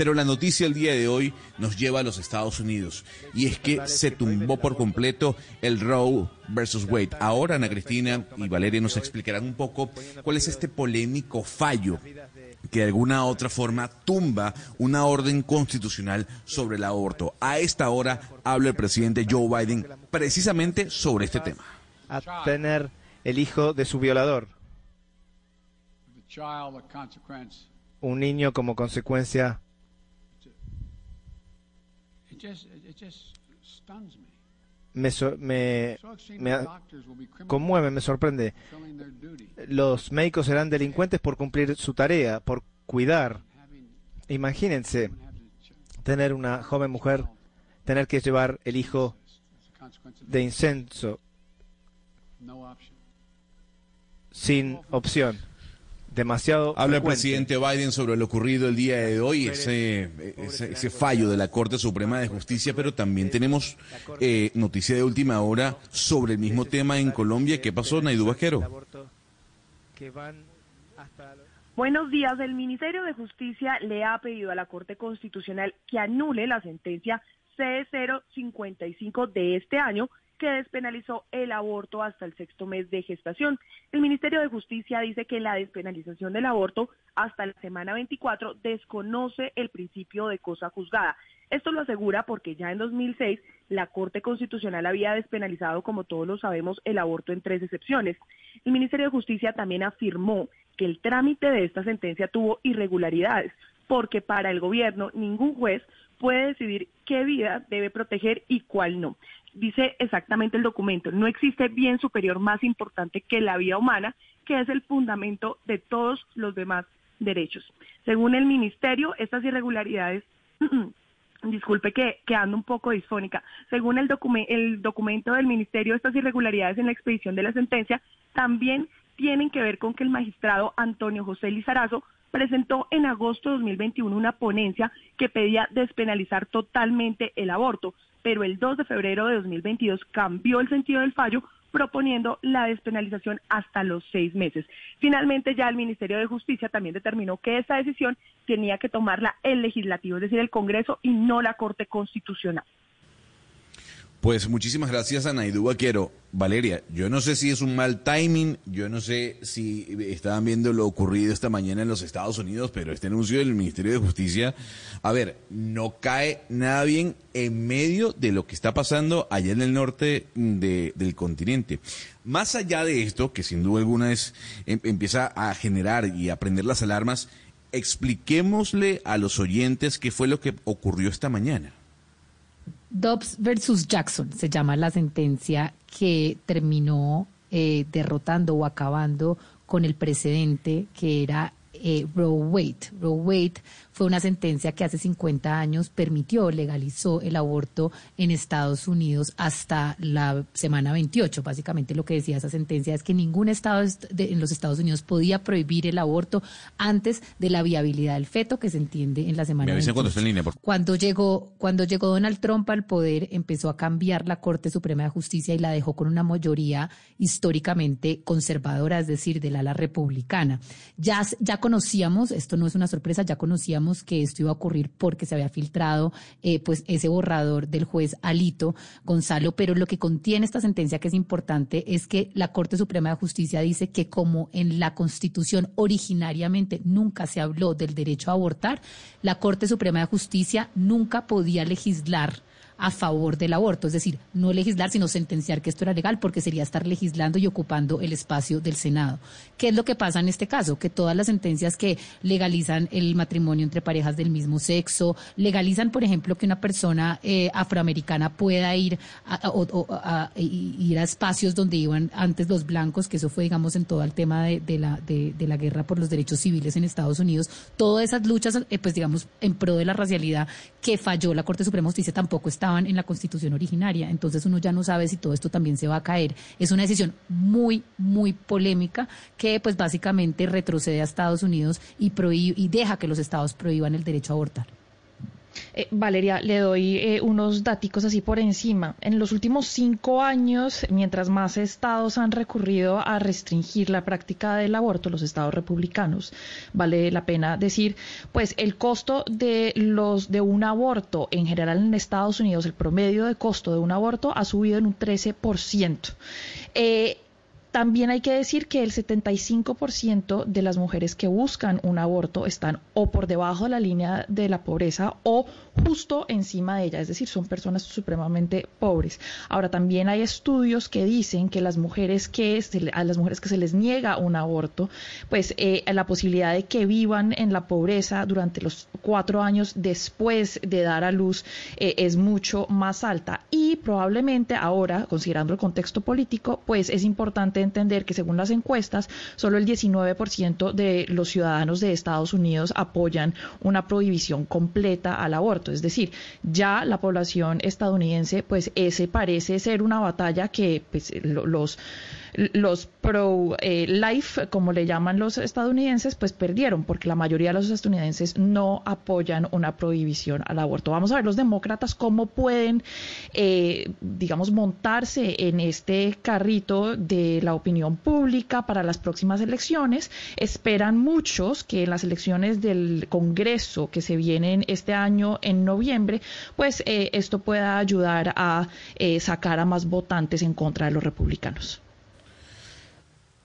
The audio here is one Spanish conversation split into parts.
Pero la noticia el día de hoy nos lleva a los Estados Unidos y es que se tumbó por completo el Roe versus Wade. Ahora Ana Cristina y Valeria nos explicarán un poco cuál es este polémico fallo que de alguna otra forma tumba una orden constitucional sobre el aborto. A esta hora habla el presidente Joe Biden precisamente sobre este tema. A tener el hijo de su violador. Un niño como consecuencia. Me, me, me, conmueve, me sorprende. Los médicos serán delincuentes por cumplir su tarea, por cuidar. Imagínense tener una joven mujer, tener que llevar el hijo de incenso sin opción demasiado. Habla el presidente Biden sobre lo ocurrido el día de hoy, ese, ese, fallo de la Corte Suprema de Justicia, pero también tenemos eh, noticia de última hora sobre el mismo tema en Colombia. ¿Qué pasó, Naidu Vaquero? Buenos días. El Ministerio de Justicia le ha pedido a la Corte Constitucional que anule la sentencia C055 de este año que despenalizó el aborto hasta el sexto mes de gestación. El Ministerio de Justicia dice que la despenalización del aborto hasta la semana 24 desconoce el principio de cosa juzgada. Esto lo asegura porque ya en 2006 la Corte Constitucional había despenalizado, como todos lo sabemos, el aborto en tres excepciones. El Ministerio de Justicia también afirmó que el trámite de esta sentencia tuvo irregularidades, porque para el gobierno ningún juez puede decidir qué vida debe proteger y cuál no dice exactamente el documento, no existe bien superior más importante que la vida humana, que es el fundamento de todos los demás derechos. Según el ministerio, estas irregularidades, disculpe que, que, ando un poco disfónica, según el, el documento del ministerio, estas irregularidades en la expedición de la sentencia también tienen que ver con que el magistrado Antonio José Lizarazo presentó en agosto de 2021 una ponencia que pedía despenalizar totalmente el aborto, pero el 2 de febrero de 2022 cambió el sentido del fallo proponiendo la despenalización hasta los seis meses. Finalmente, ya el Ministerio de Justicia también determinó que esta decisión tenía que tomarla el legislativo, es decir, el Congreso y no la Corte Constitucional. Pues muchísimas gracias a Vaquero. Valeria, yo no sé si es un mal timing, yo no sé si estaban viendo lo ocurrido esta mañana en los Estados Unidos, pero este anuncio del Ministerio de Justicia, a ver, no cae nada bien en medio de lo que está pasando allá en el norte del continente. Más allá de esto, que sin duda alguna es, em, empieza a generar y a prender las alarmas, expliquémosle a los oyentes qué fue lo que ocurrió esta mañana. Dobbs versus Jackson se llama la sentencia que terminó eh, derrotando o acabando con el precedente que era eh, Roe Wade. Roe Wade fue una sentencia que hace 50 años permitió, legalizó el aborto en Estados Unidos hasta la semana 28. Básicamente lo que decía esa sentencia es que ningún estado en los Estados Unidos podía prohibir el aborto antes de la viabilidad del feto que se entiende en la semana 28. En línea, Cuando llegó cuando llegó Donald Trump al poder empezó a cambiar la Corte Suprema de Justicia y la dejó con una mayoría históricamente conservadora, es decir, del ala republicana. Ya ya conocíamos, esto no es una sorpresa, ya conocíamos que esto iba a ocurrir porque se había filtrado eh, pues ese borrador del juez Alito Gonzalo, pero lo que contiene esta sentencia que es importante es que la Corte Suprema de Justicia dice que como en la Constitución originariamente nunca se habló del derecho a abortar, la Corte Suprema de Justicia nunca podía legislar a favor del aborto, es decir, no legislar, sino sentenciar que esto era legal, porque sería estar legislando y ocupando el espacio del Senado. ¿Qué es lo que pasa en este caso? Que todas las sentencias que legalizan el matrimonio entre parejas del mismo sexo, legalizan, por ejemplo, que una persona eh, afroamericana pueda ir a, ir a espacios donde iban antes los blancos, que eso fue, digamos, en todo el tema de, la, de, la guerra por los derechos civiles en Estados Unidos, todas esas luchas, eh, pues digamos, en pro de la racialidad que falló la Corte Suprema Justicia tampoco está en la constitución originaria. Entonces uno ya no sabe si todo esto también se va a caer. Es una decisión muy, muy polémica que pues básicamente retrocede a Estados Unidos y, y deja que los estados prohíban el derecho a abortar. Eh, Valeria, le doy eh, unos datos así por encima. En los últimos cinco años, mientras más estados han recurrido a restringir la práctica del aborto, los estados republicanos, vale la pena decir, pues el costo de los de un aborto en general en Estados Unidos, el promedio de costo de un aborto ha subido en un 13%. Eh, también hay que decir que el 75% de las mujeres que buscan un aborto están o por debajo de la línea de la pobreza o justo encima de ella, es decir, son personas supremamente pobres. Ahora también hay estudios que dicen que las mujeres que a las mujeres que se les niega un aborto, pues eh, la posibilidad de que vivan en la pobreza durante los cuatro años después de dar a luz eh, es mucho más alta y probablemente ahora, considerando el contexto político, pues es importante entender que según las encuestas, solo el 19% de los ciudadanos de Estados Unidos apoyan una prohibición completa al aborto. Es decir, ya la población estadounidense, pues ese parece ser una batalla que pues, los los pro-life, como le llaman los estadounidenses, pues perdieron, porque la mayoría de los estadounidenses no apoyan una prohibición al aborto. Vamos a ver los demócratas cómo pueden, eh, digamos, montarse en este carrito de la opinión pública para las próximas elecciones. Esperan muchos que en las elecciones del Congreso que se vienen este año en noviembre, pues eh, esto pueda ayudar a eh, sacar a más votantes en contra de los republicanos.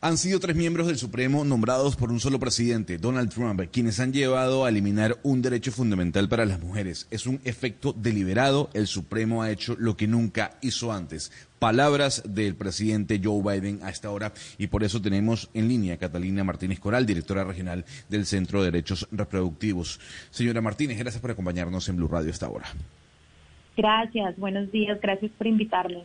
Han sido tres miembros del Supremo nombrados por un solo presidente, Donald Trump, quienes han llevado a eliminar un derecho fundamental para las mujeres. Es un efecto deliberado. El Supremo ha hecho lo que nunca hizo antes. Palabras del presidente Joe Biden a esta hora y por eso tenemos en línea a Catalina Martínez Coral, directora regional del Centro de Derechos Reproductivos. Señora Martínez, gracias por acompañarnos en Blue Radio a esta hora. Gracias, buenos días, gracias por invitarme.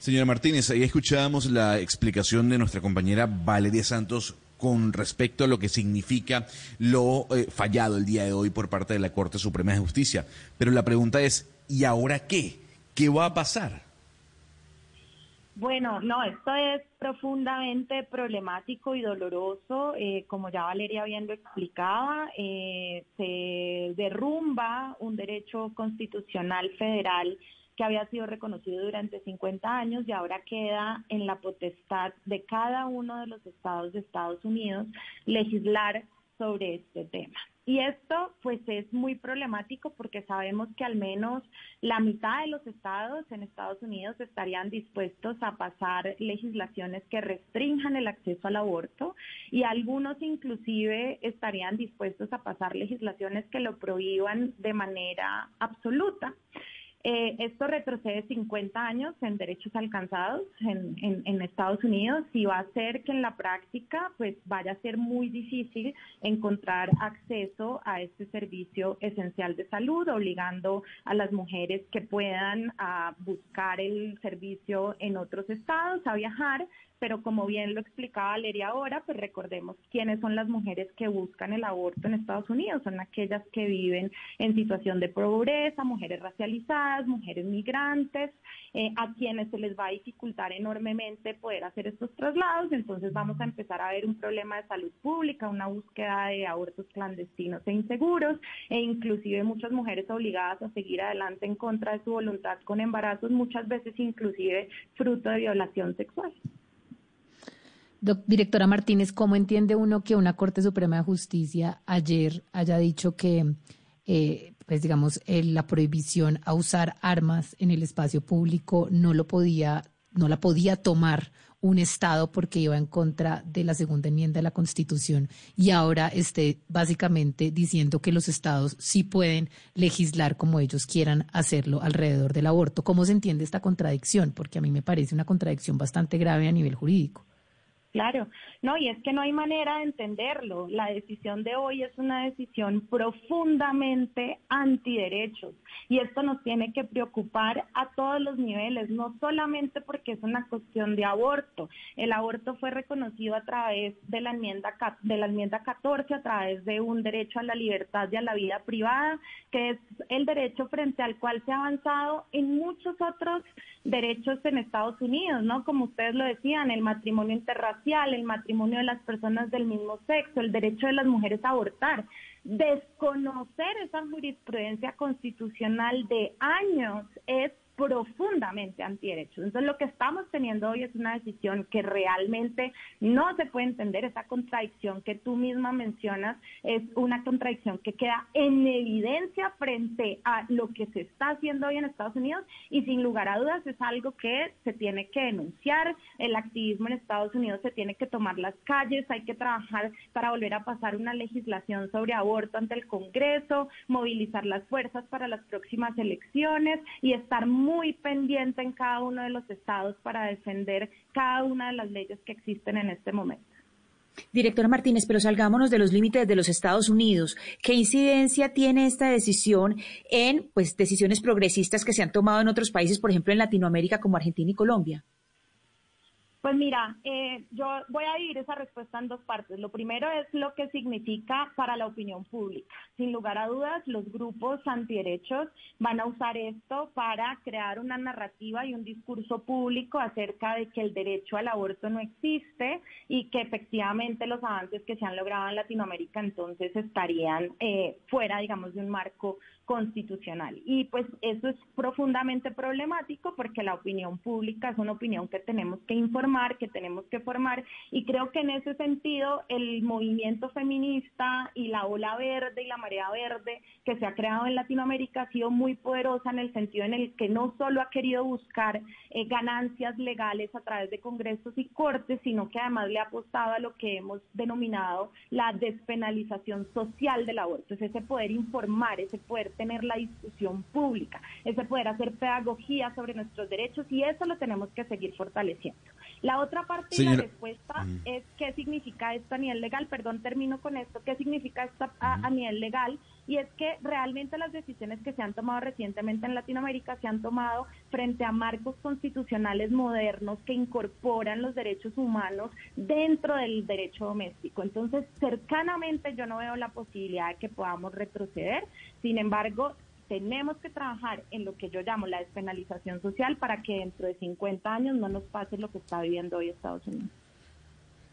Señora Martínez, ahí escuchábamos la explicación de nuestra compañera Valeria Santos con respecto a lo que significa lo eh, fallado el día de hoy por parte de la Corte Suprema de Justicia. Pero la pregunta es, ¿y ahora qué? ¿Qué va a pasar? Bueno, no, esto es profundamente problemático y doloroso. Eh, como ya Valeria bien lo explicaba, eh, se derrumba un derecho constitucional federal que había sido reconocido durante 50 años y ahora queda en la potestad de cada uno de los estados de Estados Unidos legislar sobre este tema. Y esto pues es muy problemático porque sabemos que al menos la mitad de los estados en Estados Unidos estarían dispuestos a pasar legislaciones que restrinjan el acceso al aborto y algunos inclusive estarían dispuestos a pasar legislaciones que lo prohíban de manera absoluta. Eh, esto retrocede 50 años en derechos alcanzados en, Estados Unidos y va a hacer que en la práctica pues vaya a ser muy difícil encontrar acceso a este servicio esencial de salud, obligando a las mujeres que puedan a buscar el servicio en otros estados a viajar pero como bien lo explicaba Valeria ahora, pues recordemos quiénes son las mujeres que buscan el aborto en Estados Unidos, son aquellas que viven en situación de pobreza, mujeres racializadas, mujeres migrantes, eh, a quienes se les va a dificultar enormemente poder hacer estos traslados, entonces vamos a empezar a ver un problema de salud pública, una búsqueda de abortos clandestinos e inseguros, e inclusive muchas mujeres obligadas a seguir adelante en contra de su voluntad con embarazos, muchas veces inclusive fruto de violación sexual directora Martínez, ¿cómo entiende uno que una Corte Suprema de Justicia ayer haya dicho que, eh, pues digamos, la prohibición a usar armas en el espacio público no lo podía, no la podía tomar un Estado porque iba en contra de la segunda enmienda de la Constitución y ahora esté básicamente diciendo que los Estados sí pueden legislar como ellos quieran hacerlo alrededor del aborto. ¿Cómo se entiende esta contradicción? Porque a mí me parece una contradicción bastante grave a nivel jurídico. Claro, no, y es que no hay manera de entenderlo. La decisión de hoy es una decisión profundamente antiderechos y esto nos tiene que preocupar a todos los niveles, no solamente porque es una cuestión de aborto. El aborto fue reconocido a través de la enmienda de la enmienda 14 a través de un derecho a la libertad y a la vida privada, que es el derecho frente al cual se ha avanzado en muchos otros derechos en Estados Unidos, ¿no? Como ustedes lo decían, el matrimonio interracial, el matrimonio de las personas del mismo sexo, el derecho de las mujeres a abortar. Desconocer esa jurisprudencia constitucional de años es profundamente antiderechos. Entonces lo que estamos teniendo hoy es una decisión que realmente no se puede entender. Esa contradicción que tú misma mencionas es una contradicción que queda en evidencia frente a lo que se está haciendo hoy en Estados Unidos y sin lugar a dudas es algo que se tiene que denunciar. El activismo en Estados Unidos se tiene que tomar las calles, hay que trabajar para volver a pasar una legislación sobre aborto ante el Congreso, movilizar las fuerzas para las próximas elecciones y estar muy pendiente en cada uno de los estados para defender cada una de las leyes que existen en este momento. Directora Martínez, pero salgámonos de los límites de los Estados Unidos. ¿Qué incidencia tiene esta decisión en pues decisiones progresistas que se han tomado en otros países, por ejemplo en Latinoamérica como Argentina y Colombia? Pues mira, eh, yo voy a dividir esa respuesta en dos partes. Lo primero es lo que significa para la opinión pública. Sin lugar a dudas, los grupos antiderechos van a usar esto para crear una narrativa y un discurso público acerca de que el derecho al aborto no existe y que efectivamente los avances que se han logrado en Latinoamérica entonces estarían eh, fuera, digamos, de un marco constitucional. Y pues eso es profundamente problemático porque la opinión pública es una opinión que tenemos que informar, que tenemos que formar y creo que en ese sentido el movimiento feminista y la ola verde y la marea verde que se ha creado en Latinoamérica ha sido muy poderosa en el sentido en el que no solo ha querido buscar eh, ganancias legales a través de congresos y cortes, sino que además le ha apostado a lo que hemos denominado la despenalización social del aborto, es ese poder informar, ese poder tener la discusión pública, ese poder hacer pedagogía sobre nuestros derechos y eso lo tenemos que seguir fortaleciendo. La otra parte de la respuesta mm. es qué significa esto a nivel legal, perdón, termino con esto, qué significa esto a, nivel legal y es que realmente las decisiones que se han tomado recientemente en Latinoamérica se han tomado frente a marcos constitucionales modernos que incorporan los derechos humanos dentro del derecho doméstico. Entonces, cercanamente yo no veo la posibilidad de que podamos retroceder. Sin embargo, tenemos que trabajar en lo que yo llamo la despenalización social para que dentro de 50 años no nos pase lo que está viviendo hoy Estados Unidos.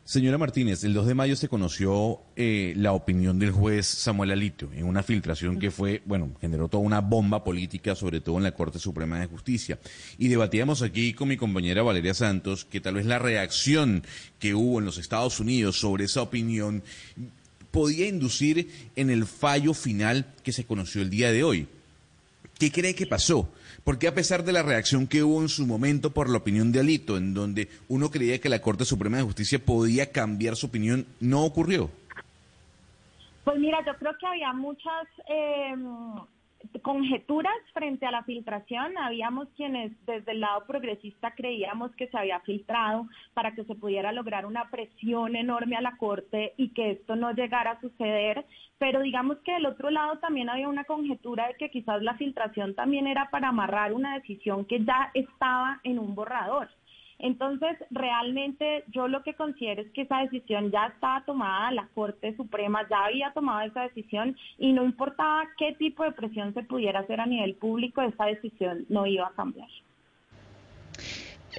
Señora Martínez, el 2 de mayo se conoció eh, la opinión del juez Samuel Alito en una filtración que fue, bueno, generó toda una bomba política, sobre todo en la Corte Suprema de Justicia. Y debatíamos aquí con mi compañera Valeria Santos que tal vez la reacción que hubo en los Estados Unidos sobre esa opinión podía inducir en el fallo final que se conoció el día de hoy. ¿Qué cree que pasó? Porque a pesar de la reacción que hubo en su momento por la opinión de Alito, en donde uno creía que la Corte Suprema de Justicia podía cambiar su opinión, no ocurrió? Pues mira, yo creo que había muchas eh, conjeturas frente a la filtración. Habíamos quienes desde el lado progresista creíamos que se había filtrado para que se pudiera lograr una presión enorme a la Corte y que esto no llegara a suceder. Pero digamos que del otro lado también había una conjetura de que quizás la filtración también era para amarrar una decisión que ya estaba en un borrador. Entonces, realmente yo lo que considero es que esa decisión ya estaba tomada, la Corte Suprema ya había tomado esa decisión y no importaba qué tipo de presión se pudiera hacer a nivel público, esa decisión no iba a cambiar.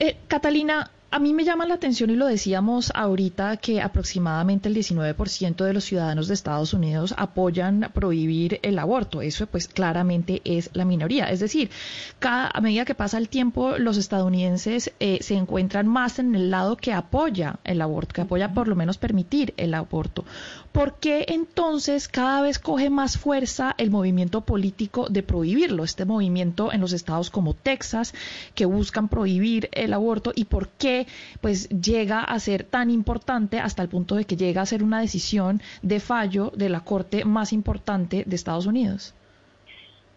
Eh, Catalina, a mí me llama la atención y lo decíamos ahorita que aproximadamente el 19% de los ciudadanos de Estados Unidos apoyan prohibir el aborto. Eso pues claramente es la minoría. Es decir, cada, a medida que pasa el tiempo, los estadounidenses eh, se encuentran más en el lado que apoya el aborto, que apoya por lo menos permitir el aborto. ¿Por qué entonces cada vez coge más fuerza el movimiento político de prohibirlo? Este movimiento en los estados como Texas, que buscan prohibir el aborto y por qué pues llega a ser tan importante hasta el punto de que llega a ser una decisión de fallo de la Corte más importante de Estados Unidos?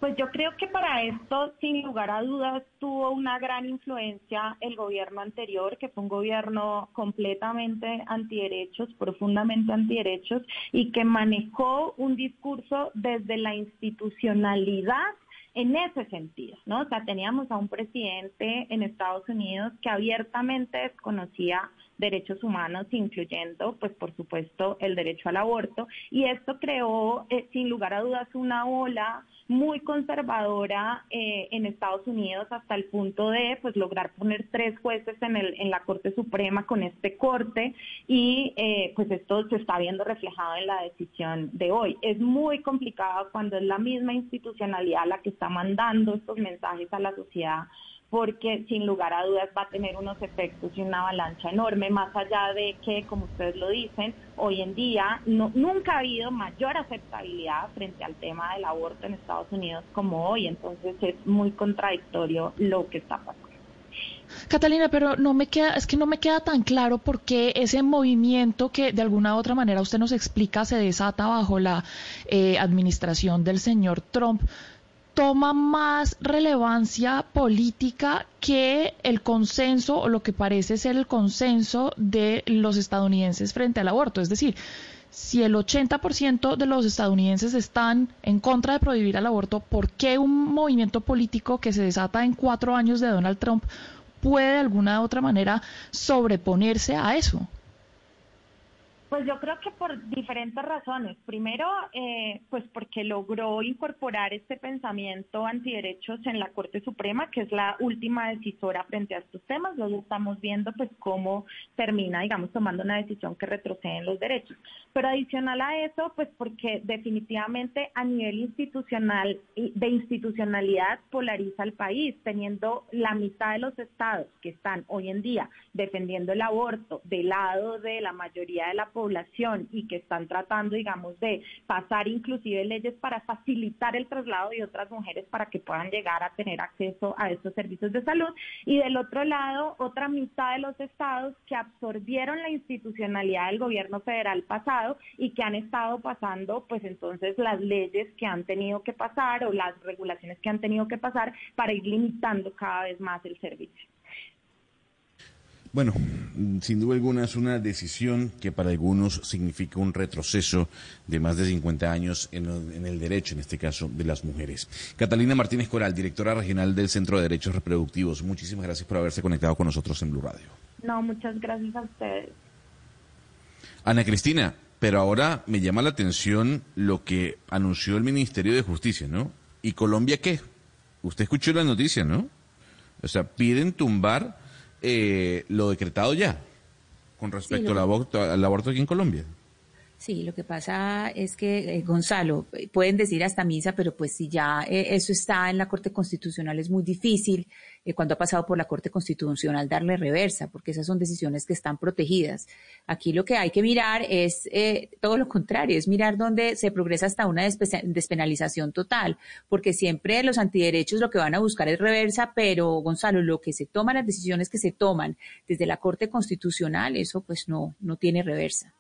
Pues yo creo que para esto, sin lugar a dudas, tuvo una gran influencia el gobierno anterior, que fue un gobierno completamente antiderechos, profundamente antiderechos, y que manejó un discurso desde la institucionalidad en ese sentido, ¿no? O sea, teníamos a un presidente en Estados Unidos que abiertamente desconocía derechos humanos, incluyendo, pues por supuesto, el derecho al aborto. Y esto creó, eh, sin lugar a dudas, una ola muy conservadora eh, en Estados Unidos hasta el punto de pues lograr poner tres jueces en, el, en la Corte Suprema con este corte y eh, pues esto se está viendo reflejado en la decisión de hoy. Es muy complicado cuando es la misma institucionalidad la que está mandando estos mensajes a la sociedad porque sin lugar a dudas va a tener unos efectos y una avalancha enorme, más allá de que, como ustedes lo dicen, hoy en día no, nunca ha habido mayor aceptabilidad frente al tema del aborto en Estados Unidos como hoy, entonces es muy contradictorio lo que está pasando. Catalina, pero no me queda, es que no me queda tan claro por qué ese movimiento que de alguna u otra manera usted nos explica se desata bajo la eh, administración del señor Trump toma más relevancia política que el consenso o lo que parece ser el consenso de los estadounidenses frente al aborto. Es decir, si el 80% de los estadounidenses están en contra de prohibir el aborto, ¿por qué un movimiento político que se desata en cuatro años de Donald Trump puede de alguna u otra manera sobreponerse a eso? Pues yo creo que por diferentes razones. Primero, eh, pues porque logró incorporar este pensamiento antiderechos en la Corte Suprema, que es la última decisora frente a estos temas. Luego estamos viendo pues cómo termina, digamos, tomando una decisión que retrocede en los derechos. Pero adicional a eso, pues porque definitivamente a nivel institucional, de institucionalidad, polariza el país, teniendo la mitad de los estados que están hoy en día defendiendo el aborto del lado de la mayoría de la población población y que están tratando, digamos, de pasar inclusive leyes para facilitar el traslado de otras mujeres para que puedan llegar a tener acceso a estos servicios de salud. Y del otro lado, otra mitad de los estados que absorbieron la institucionalidad del gobierno federal pasado y que han estado pasando, pues entonces las leyes que han tenido que pasar o las regulaciones que han tenido que pasar para ir limitando cada vez más el servicio. Bueno, sin duda alguna es una decisión que para algunos significa un retroceso de más de 50 años en, el derecho, en este caso, de las mujeres. Catalina Martínez Coral, directora regional del Centro de Derechos Reproductivos, muchísimas gracias por haberse conectado con nosotros en Blue Radio. No, muchas gracias a ustedes. Ana Cristina, pero ahora me llama la atención lo que anunció el Ministerio de Justicia, ¿no? ¿Y Colombia qué? Usted escuchó la noticia, ¿no? O sea, piden tumbar eh, lo decretado ya con respecto al, aborto, al aborto aquí en Colombia. Sí, lo que pasa es que, eh, Gonzalo, pueden decir hasta misa, pero pues si ya eh, eso está en la Corte Constitucional es muy difícil eh, cuando ha pasado por la Corte Constitucional darle reversa, porque esas son decisiones que están protegidas. Aquí lo que hay que mirar es todo lo contrario, es mirar dónde se progresa hasta una despenalización total, porque siempre los antiderechos lo que van a buscar es reversa, pero Gonzalo, lo que se toman, las decisiones que se toman desde la Corte Constitucional, eso pues no, no tiene reversa.